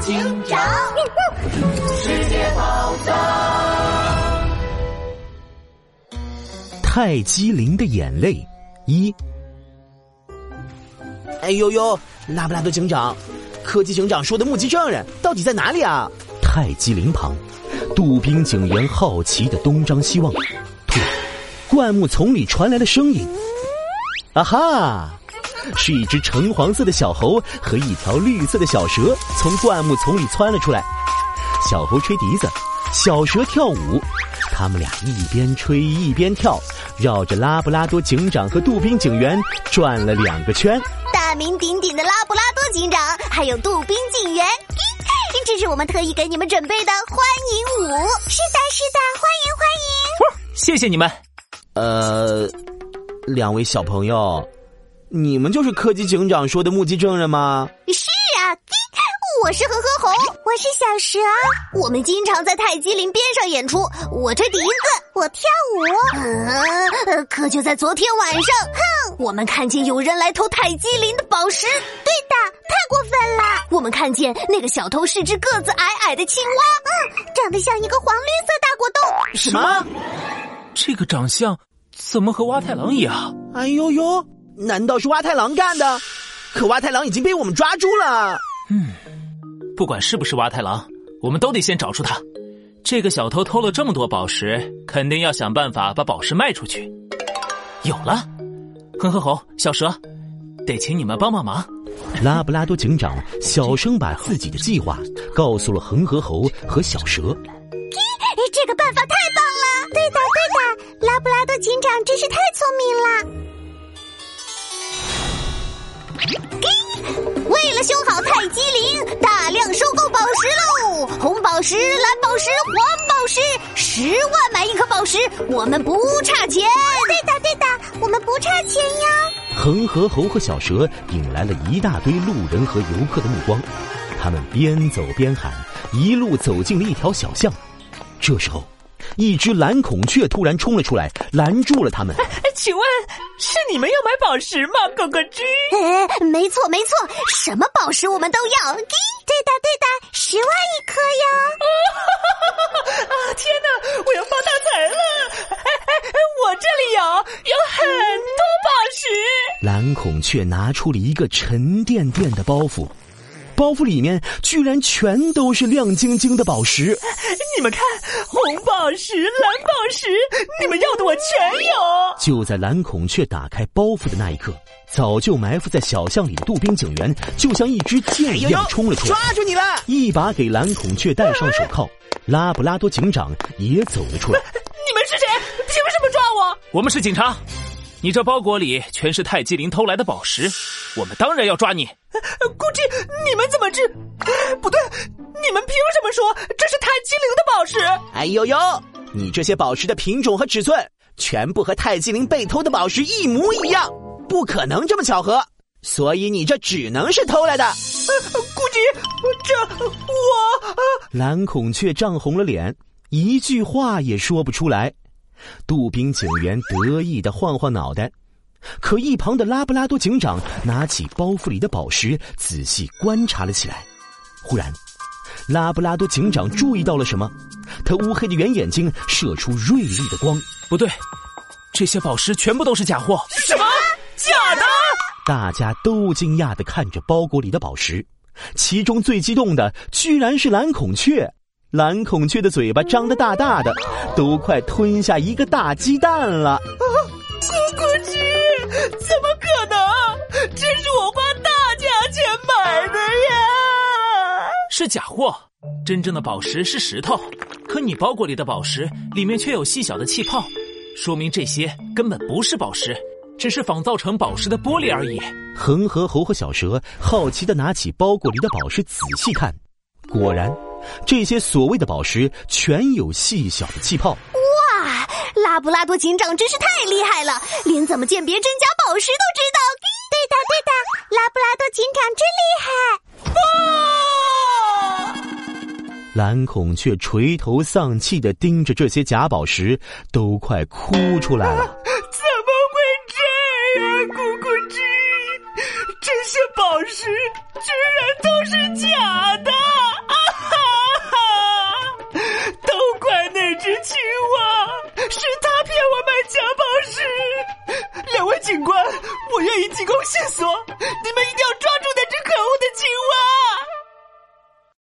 警长，世界宝藏。泰姬陵的眼泪一。哎呦呦，拉布拉多警长，科技警长说的目击证人到底在哪里啊？泰姬陵旁，杜宾警员好奇的东张西望。突然，灌木丛里传来了声音：“啊哈！”是一只橙黄色的小猴和一条绿色的小蛇从灌木丛里窜了出来。小猴吹笛子，小蛇跳舞，他们俩一边吹一边跳，绕着拉布拉多警长和杜宾警员转了两个圈。大名鼎鼎的拉布拉多警长，还有杜宾警员，这是我们特意给你们准备的欢迎舞。是的，是的，欢迎欢迎！谢谢你们。呃，两位小朋友。你们就是柯基警长说的目击证人吗？是啊，我是和和猴，我是小蛇，我们经常在泰姬陵边上演出。我吹笛子，我跳舞。呃，可就在昨天晚上，哼，我们看见有人来偷泰姬陵的宝石。对的，太过分了。我们看见那个小偷是只个子矮矮的青蛙，嗯，长得像一个黄绿色大果冻。什么？这个长相怎么和蛙太郎一样？哎呦呦！难道是蛙太郎干的？可蛙太郎已经被我们抓住了。嗯，不管是不是蛙太郎，我们都得先找出他。这个小偷偷了这么多宝石，肯定要想办法把宝石卖出去。有了，哼哼猴、小蛇，得请你们帮帮忙。拉布拉多警长小声把自己的计划告诉了恒河猴和小蛇。这个办法太棒了！对的，对的，拉布拉多警长真是太聪明了。为了修好泰姬陵，大量收购宝石喽！红宝石、蓝宝石、黄宝石，十万买一颗宝石，我们不差钱。对的，对的，我们不差钱呀！恒河猴和小蛇引来了一大堆路人和游客的目光，他们边走边喊，一路走进了一条小巷。这时候。一只蓝孔雀突然冲了出来，拦住了他们。请问是你们要买宝石吗，哥哥鸡？哎，没错没错，什么宝石我们都要。对的对的，十万一颗哟！啊天哪，我要发大财了！哎哎，我这里有有很多宝石。蓝孔雀拿出了一个沉甸甸的包袱。包袱里面居然全都是亮晶晶的宝石，你们看，红宝石、蓝宝石，你们要的我全有。就在蓝孔雀打开包袱的那一刻，早就埋伏在小巷里的杜宾警员就像一支箭一样冲了出来，抓住你了！一把给蓝孔雀戴上手铐，拉布拉多警长也走了出来。你们是谁？凭什么抓我？我们是警察。你这包裹里全是泰姬陵偷来的宝石，我们当然要抓你。估计你们怎么知？不对，你们凭什么说这是泰姬陵的宝石？哎呦呦，你这些宝石的品种和尺寸全部和泰姬陵被偷的宝石一模一样，不可能这么巧合，所以你这只能是偷来的。估计这我……蓝孔雀涨红了脸，一句话也说不出来。杜宾警员得意的晃晃脑袋，可一旁的拉布拉多警长拿起包袱里的宝石，仔细观察了起来。忽然，拉布拉多警长注意到了什么？他乌黑的圆眼睛射出锐利的光。不对，这些宝石全部都是假货！什么？假的？大家都惊讶的看着包裹里的宝石，其中最激动的居然是蓝孔雀。蓝孔雀的嘴巴张得大大的，都快吞下一个大鸡蛋了。啊咕咕鸡，怎么可能？这是我花是假货，真正的宝石是石头，可你包裹里的宝石里面却有细小的气泡，说明这些根本不是宝石，只是仿造成宝石的玻璃而已。恒河猴和小蛇好奇的拿起包裹里的宝石仔细看，果然。这些所谓的宝石全有细小的气泡。哇，拉布拉多警长真是太厉害了，连怎么鉴别真假宝石都知道。对的，对的，拉布拉多警长真厉害。哇！蓝孔雀垂头丧气的盯着这些假宝石都快哭出来了。怎么会这样咕咕鸡这些宝石居然都是假的啊哈哈！都怪那只青蛙是他骗我买假宝石。两位警官我愿意提供线索。